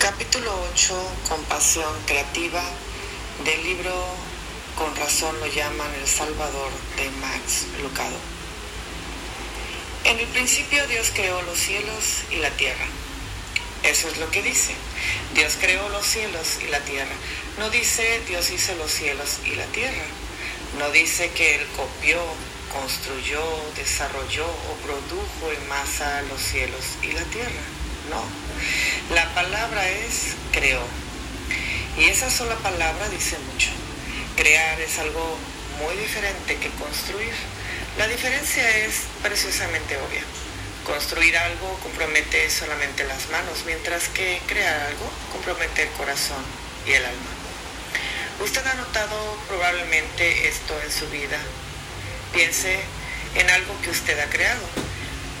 Capítulo 8, Compasión Creativa, del libro Con razón lo llaman El Salvador de Max Lucado. En el principio Dios creó los cielos y la tierra. Eso es lo que dice. Dios creó los cielos y la tierra. No dice Dios hizo los cielos y la tierra. No dice que Él copió, construyó, desarrolló o produjo en masa los cielos y la tierra. No. La palabra es creó. Y esa sola palabra dice mucho. Crear es algo muy diferente que construir. La diferencia es preciosamente obvia. Construir algo compromete solamente las manos, mientras que crear algo compromete el corazón y el alma. Usted ha notado probablemente esto en su vida. Piense en algo que usted ha creado,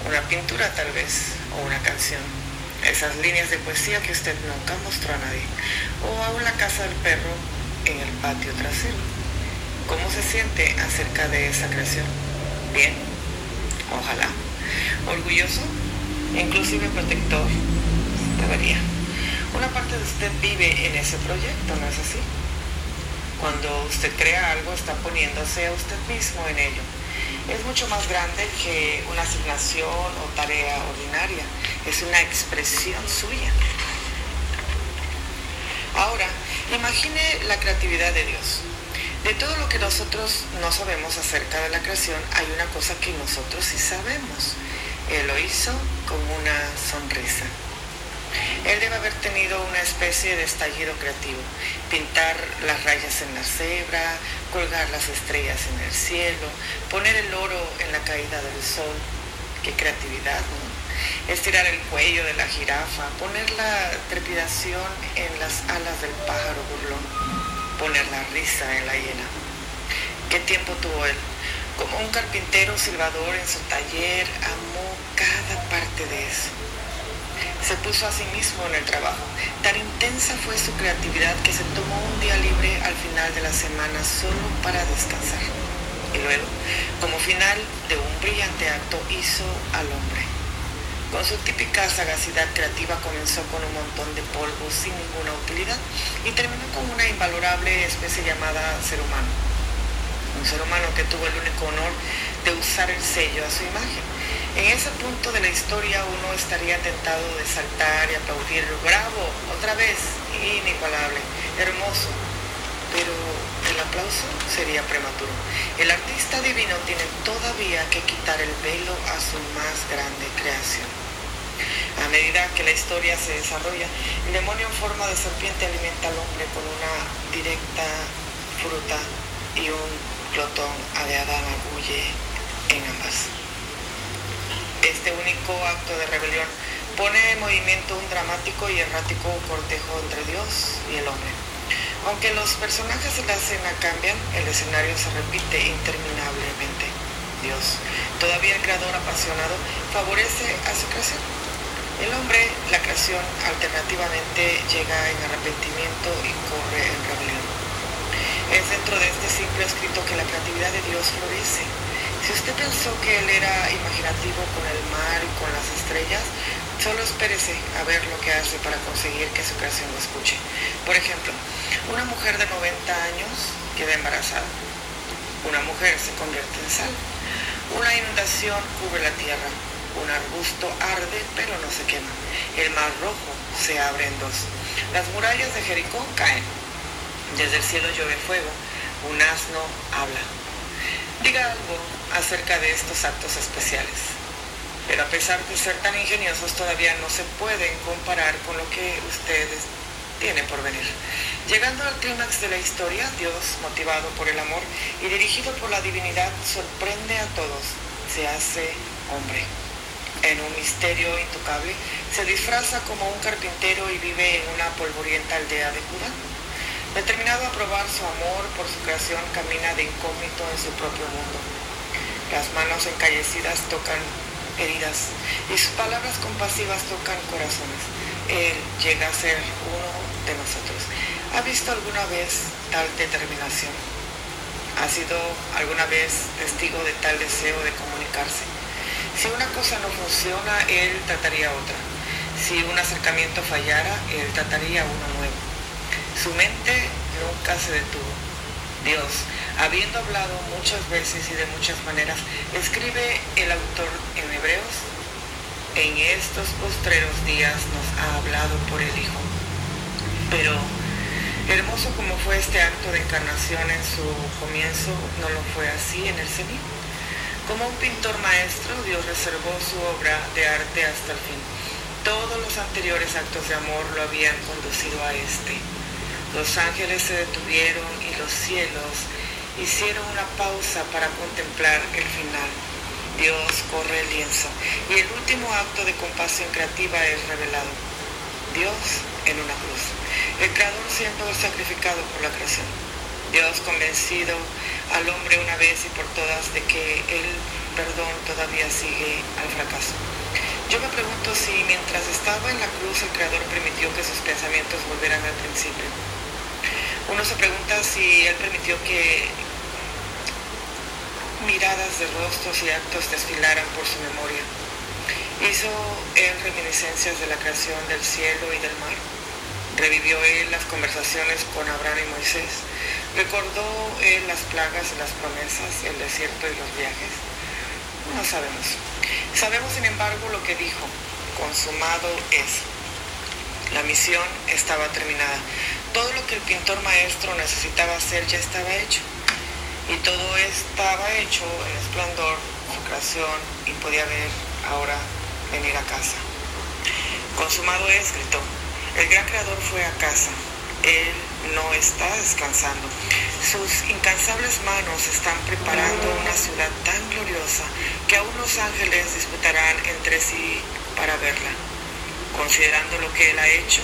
una pintura tal vez, o una canción esas líneas de poesía que usted nunca mostró a nadie, o aún la casa del perro en el patio trasero. ¿Cómo se siente acerca de esa creación? Bien, ojalá. Orgulloso, inclusive protector, debería. Una parte de usted vive en ese proyecto, ¿no es así? Cuando usted crea algo, está poniéndose a usted mismo en ello es mucho más grande que una asignación o tarea ordinaria, es una expresión suya. Ahora, imagine la creatividad de Dios. De todo lo que nosotros no sabemos acerca de la creación, hay una cosa que nosotros sí sabemos. Él lo hizo con una sonrisa. Él debe haber tenido una especie de estallido creativo, pintar las rayas en la cebra, colgar las estrellas en el cielo, poner el oro en la caída del sol. Qué creatividad, ¿no? Estirar el cuello de la jirafa, poner la trepidación en las alas del pájaro burlón, poner la risa en la hiena. ¿Qué tiempo tuvo él? Como un carpintero silbador en su taller, amó cada parte de eso se puso a sí mismo en el trabajo. Tan intensa fue su creatividad que se tomó un día libre al final de la semana solo para descansar. Y luego, como final de un brillante acto, hizo al hombre. Con su típica sagacidad creativa comenzó con un montón de polvo sin ninguna utilidad y terminó con una invalorable especie llamada ser humano. Un ser humano que tuvo el único honor de usar el sello a su imagen en ese punto de la historia uno estaría tentado de saltar y aplaudir, bravo, otra vez, inigualable, hermoso, pero el aplauso sería prematuro. El artista divino tiene todavía que quitar el velo a su más grande creación. A medida que la historia se desarrolla, el demonio en forma de serpiente alimenta al hombre con una directa fruta y un plotón de agulle en ambas este único acto de rebelión pone en movimiento un dramático y errático cortejo entre Dios y el hombre. Aunque los personajes de la escena cambian, el escenario se repite interminablemente. Dios, todavía el creador apasionado, favorece a su creación. El hombre, la creación, alternativamente llega en arrepentimiento y corre en rebelión. Es dentro de este simple escrito que la creatividad de Dios florece si usted pensó que él era imaginativo con el mar y con las estrellas, solo espérese a ver lo que hace para conseguir que su creación lo escuche. Por ejemplo, una mujer de 90 años queda embarazada. Una mujer se convierte en sal. Una inundación cubre la tierra. Un arbusto arde pero no se quema. El mar rojo se abre en dos. Las murallas de Jericó caen. Desde el cielo llueve fuego. Un asno habla. Diga algo acerca de estos actos especiales. Pero a pesar de ser tan ingeniosos, todavía no se pueden comparar con lo que ustedes tienen por venir. Llegando al clímax de la historia, Dios, motivado por el amor y dirigido por la divinidad, sorprende a todos. Se hace hombre. En un misterio intocable, se disfraza como un carpintero y vive en una polvorienta aldea de Judá. Determinado a probar su amor por su creación, camina de incógnito en su propio mundo las manos encallecidas tocan heridas y sus palabras compasivas tocan corazones. Él llega a ser uno de nosotros. ¿Ha visto alguna vez tal determinación? ¿Ha sido alguna vez testigo de tal deseo de comunicarse? Si una cosa no funciona, él trataría otra. Si un acercamiento fallara, él trataría uno nuevo. Su mente nunca se detuvo. Dios, habiendo hablado muchas veces y de muchas maneras, escribe el autor en Hebreos, en estos postreros días nos ha hablado por el Hijo. Pero hermoso como fue este acto de encarnación en su comienzo, no lo fue así en el cenit. Como un pintor maestro, Dios reservó su obra de arte hasta el fin. Todos los anteriores actos de amor lo habían conducido a este. Los ángeles se detuvieron y los cielos hicieron una pausa para contemplar el final. Dios corre el lienzo y el último acto de compasión creativa es revelado. Dios en una cruz. El Creador siendo sacrificado por la creación. Dios convencido al hombre una vez y por todas de que el perdón todavía sigue al fracaso. Yo me pregunto si mientras estaba en la cruz el Creador permitió que sus pensamientos volvieran al principio uno se pregunta si él permitió que miradas de rostros y actos desfilaran por su memoria. Hizo él reminiscencias de la creación del cielo y del mar. Revivió él las conversaciones con Abraham y Moisés. Recordó él las plagas y las promesas, el desierto y los viajes. No sabemos. Sabemos, sin embargo, lo que dijo. Consumado es. La misión estaba terminada. Todo lo que el pintor maestro necesitaba hacer ya estaba hecho. Y todo estaba hecho en esplendor, su creación, y podía ver ahora venir a casa. Consumado es, gritó. El gran creador fue a casa. Él no está descansando. Sus incansables manos están preparando una ciudad tan gloriosa que aún los ángeles disputarán entre sí para verla. Considerando lo que él ha hecho,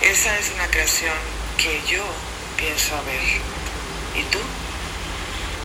esa es una creación que yo pienso ver. ¿Y tú?